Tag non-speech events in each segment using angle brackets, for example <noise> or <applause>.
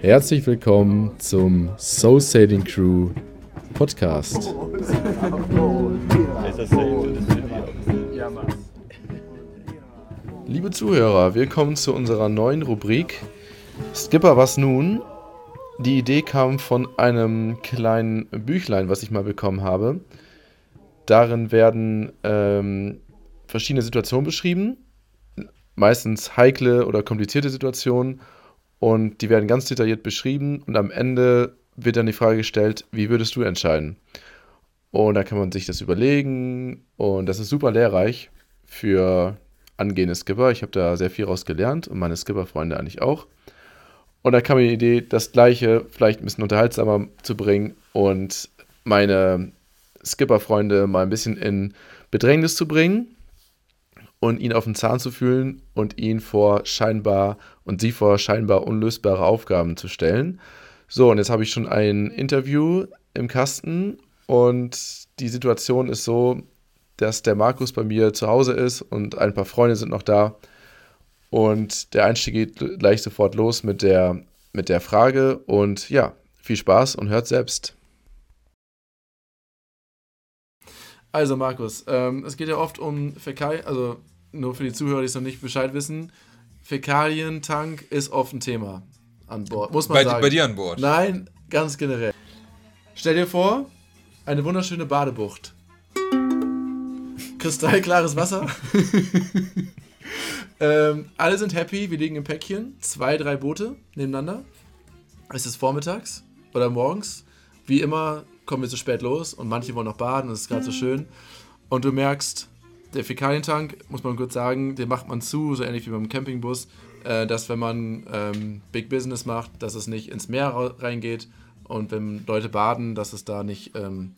Herzlich willkommen zum Soul Sailing Crew Podcast. Liebe Zuhörer, willkommen zu unserer neuen Rubrik Skipper, was nun? Die Idee kam von einem kleinen Büchlein, was ich mal bekommen habe. Darin werden ähm, verschiedene Situationen beschrieben, meistens heikle oder komplizierte Situationen und die werden ganz detailliert beschrieben und am Ende wird dann die Frage gestellt, wie würdest du entscheiden? Und da kann man sich das überlegen und das ist super lehrreich für angehende Skipper. Ich habe da sehr viel raus gelernt und meine Skipper-Freunde eigentlich auch. Und da kam mir die Idee, das Gleiche vielleicht ein bisschen unterhaltsamer zu bringen und meine Skipper-Freunde mal ein bisschen in Bedrängnis zu bringen und ihn auf den Zahn zu fühlen und ihn vor scheinbar und sie vor scheinbar unlösbare Aufgaben zu stellen. So, und jetzt habe ich schon ein Interview im Kasten und die Situation ist so, dass der Markus bei mir zu Hause ist und ein paar Freunde sind noch da. Und der Einstieg geht gleich sofort los mit der, mit der Frage. Und ja, viel Spaß und hört selbst. Also Markus, ähm, es geht ja oft um Fäkalien, also nur für die Zuhörer, die es noch nicht Bescheid wissen, Fäkalientank ist oft ein Thema an Bord, muss man bei, sagen. Bei dir an Bord? Nein, ganz generell. Stell dir vor, eine wunderschöne Badebucht. Kristallklares Wasser. <laughs> ähm, alle sind happy, wir liegen im Päckchen. Zwei, drei Boote nebeneinander. Es ist vormittags oder morgens. Wie immer kommen wir zu spät los und manche wollen noch baden, das ist gerade so schön. Und du merkst, der Fäkalientank, muss man kurz sagen, den macht man zu, so ähnlich wie beim Campingbus, äh, dass wenn man ähm, Big Business macht, dass es nicht ins Meer reingeht und wenn Leute baden, dass es da nicht, ähm,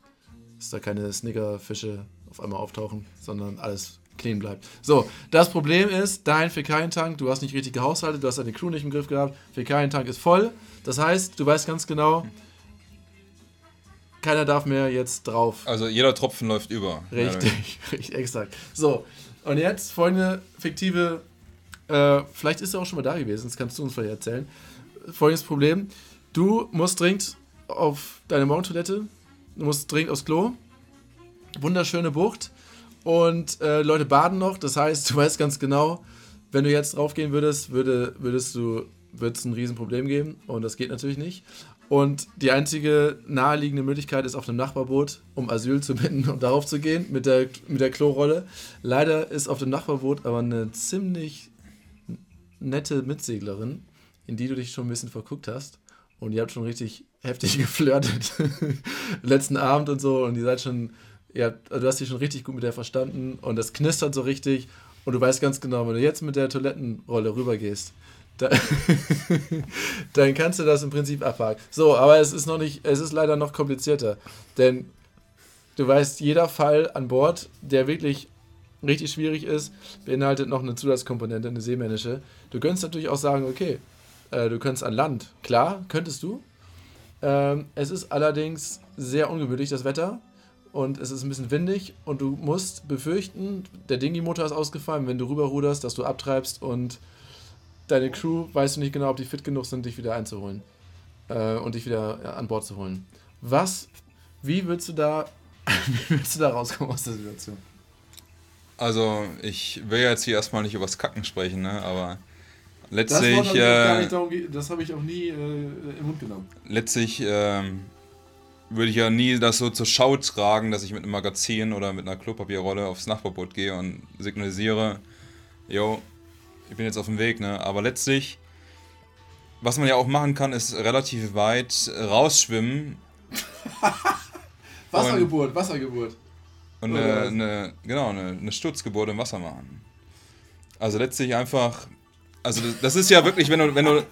dass da keine Snickerfische auf einmal auftauchen, sondern alles clean bleibt. So, das Problem ist, dein Fäkalientank, du hast nicht richtig gehaushaltet, du hast deine Crew nicht im Griff gehabt, Fäkalientank ist voll. Das heißt, du weißt ganz genau, keiner darf mehr jetzt drauf. Also jeder Tropfen läuft über. Richtig, ja. <laughs> richtig, exakt. So, und jetzt folgende fiktive, äh, vielleicht ist er auch schon mal da gewesen, das kannst du uns vielleicht erzählen. Folgendes Problem, du musst dringend auf deine Morgentoilette, du musst dringend aufs Klo, wunderschöne Bucht und äh, Leute baden noch, das heißt, <laughs> du weißt ganz genau, wenn du jetzt draufgehen würdest, würde, würdest du, würde es ein Riesenproblem geben und das geht natürlich nicht. Und die einzige naheliegende Möglichkeit ist auf einem Nachbarboot, um Asyl zu bitten und darauf zu gehen mit der, mit der Klorolle. Leider ist auf dem Nachbarboot aber eine ziemlich nette Mitseglerin, in die du dich schon ein bisschen verguckt hast. Und ihr habt schon richtig heftig <laughs> geflirtet. <laughs> Letzten Abend und so. Und ihr seid schon, ihr habt, du hast dich schon richtig gut mit der verstanden. Und das knistert so richtig. Und du weißt ganz genau, wenn du jetzt mit der Toilettenrolle rübergehst, da, <laughs> dann kannst du das im Prinzip abhaken. So, aber es ist noch nicht, es ist leider noch komplizierter. Denn du weißt, jeder Fall an Bord, der wirklich richtig schwierig ist, beinhaltet noch eine Zusatzkomponente, eine seemännische. Du könntest natürlich auch sagen, okay, äh, du könntest an Land. Klar, könntest du. Ähm, es ist allerdings sehr ungewöhnlich, das Wetter. Und es ist ein bisschen windig und du musst befürchten, der Dingy-Motor ist ausgefallen, wenn du rüberruderst, dass du abtreibst und deine Crew weißt du nicht genau, ob die fit genug sind, dich wieder einzuholen äh, und dich wieder ja, an Bord zu holen. Was, wie willst du da, <laughs> wie willst du da rauskommen aus der Situation? Also, ich will ja jetzt hier erstmal nicht über das Kacken sprechen, ne? aber letztlich. Das, äh, das habe ich auch nie äh, im Mund genommen. Letztlich ähm, würde ich ja nie das so zur Schau tragen, dass ich mit einem Magazin oder mit einer Klopapierrolle aufs Nachbarboot gehe und signalisiere, yo, ich bin jetzt auf dem Weg, ne? Aber letztlich, was man ja auch machen kann, ist relativ weit rausschwimmen. <laughs> Wassergeburt, und, Wassergeburt. Und eine, eine, genau, eine, eine Sturzgeburt im Wasser machen. Also letztlich einfach, also das ist ja wirklich, wenn du, wenn du,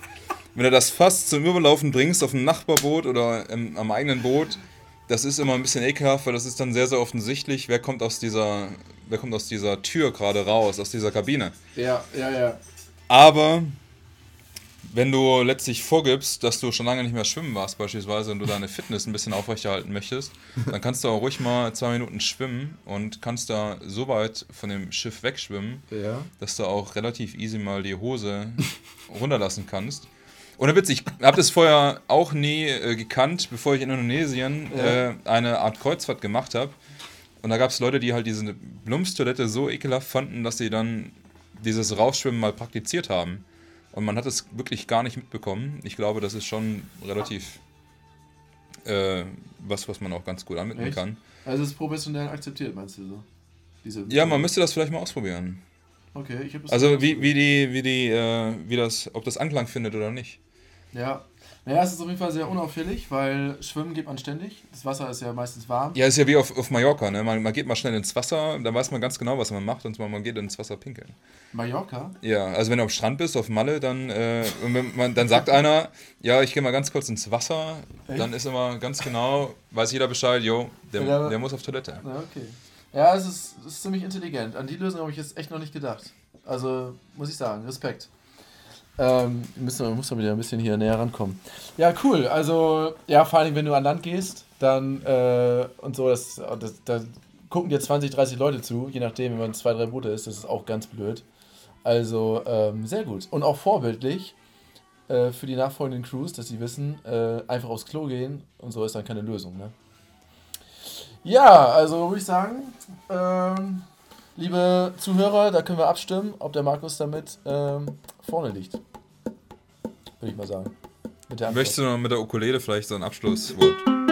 wenn du das fast zum Überlaufen bringst auf einem Nachbarboot oder im, am eigenen Boot, das ist immer ein bisschen ekelhaft, weil das ist dann sehr, sehr offensichtlich, wer kommt aus dieser, wer kommt aus dieser Tür gerade raus, aus dieser Kabine. Ja, ja, ja. Aber wenn du letztlich vorgibst, dass du schon lange nicht mehr schwimmen warst beispielsweise und du deine Fitness ein bisschen aufrechterhalten möchtest, dann kannst du auch ruhig mal zwei Minuten schwimmen und kannst da so weit von dem Schiff wegschwimmen, Ja. dass du auch relativ easy mal die Hose <laughs> runterlassen kannst. Ohne Witz, ich habe das vorher auch nie äh, gekannt, bevor ich in Indonesien Ja. äh, eine Art Kreuzfahrt gemacht habe. Und da gab es Leute, die halt diese Blumstoilette so ekelhaft fanden, dass sie dann dieses Rausschwimmen mal praktiziert haben. Und man hat es wirklich gar nicht mitbekommen. Ich glaube, das ist schon relativ äh, was, was man auch ganz gut anwenden Echt? kann. Also es ist professionell akzeptiert, meinst du so? Diese Ja, man müsste das vielleicht mal ausprobieren. Okay, ich habe das. Also wie, wie die, wie die, äh, wie das, ob das Anklang findet oder nicht. Ja. Naja, es ist auf jeden Fall sehr unauffällig, weil Schwimmen geht man ständig. Das Wasser ist ja meistens warm. Ja, ist ja wie auf, auf Mallorca, ne? Man, man geht mal schnell ins Wasser, dann weiß man ganz genau, was man macht, und zwar man geht ins Wasser pinkeln. Mallorca? Ja, also wenn du am Strand bist, auf Malle, dann, äh, man, dann sagt einer, ja, ich gehe mal ganz kurz ins Wasser, Echt? dann ist immer ganz genau, weiß jeder Bescheid, jo, der, Ja. der muss auf Toilette. Ja, okay. Ja, es ist, es ist ziemlich intelligent. An die Lösung habe ich jetzt echt noch nicht gedacht. Also, muss ich sagen, Respekt. Ähm, müssen wir, muss man wieder ein bisschen hier näher rankommen. Ja, cool. Also, ja, vor allem, wenn du an Land gehst, dann äh, und so, das, das, da gucken dir 20, 30 Leute zu, je nachdem, wenn man zwei, drei Boote ist, das ist auch ganz blöd. Also, ähm, sehr gut. Und auch vorbildlich äh, für die nachfolgenden Crews, dass sie wissen, äh, einfach aufs Klo gehen und so ist dann keine Lösung, ne? Ja, also würde ich sagen, ähm, liebe Zuhörer, da können wir abstimmen, ob der Markus damit ähm, vorne liegt. Würde ich mal sagen. Möchtest du noch mit der Ukulele vielleicht so ein Abschlusswort? <laughs>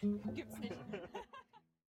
<laughs> Gibt's nicht.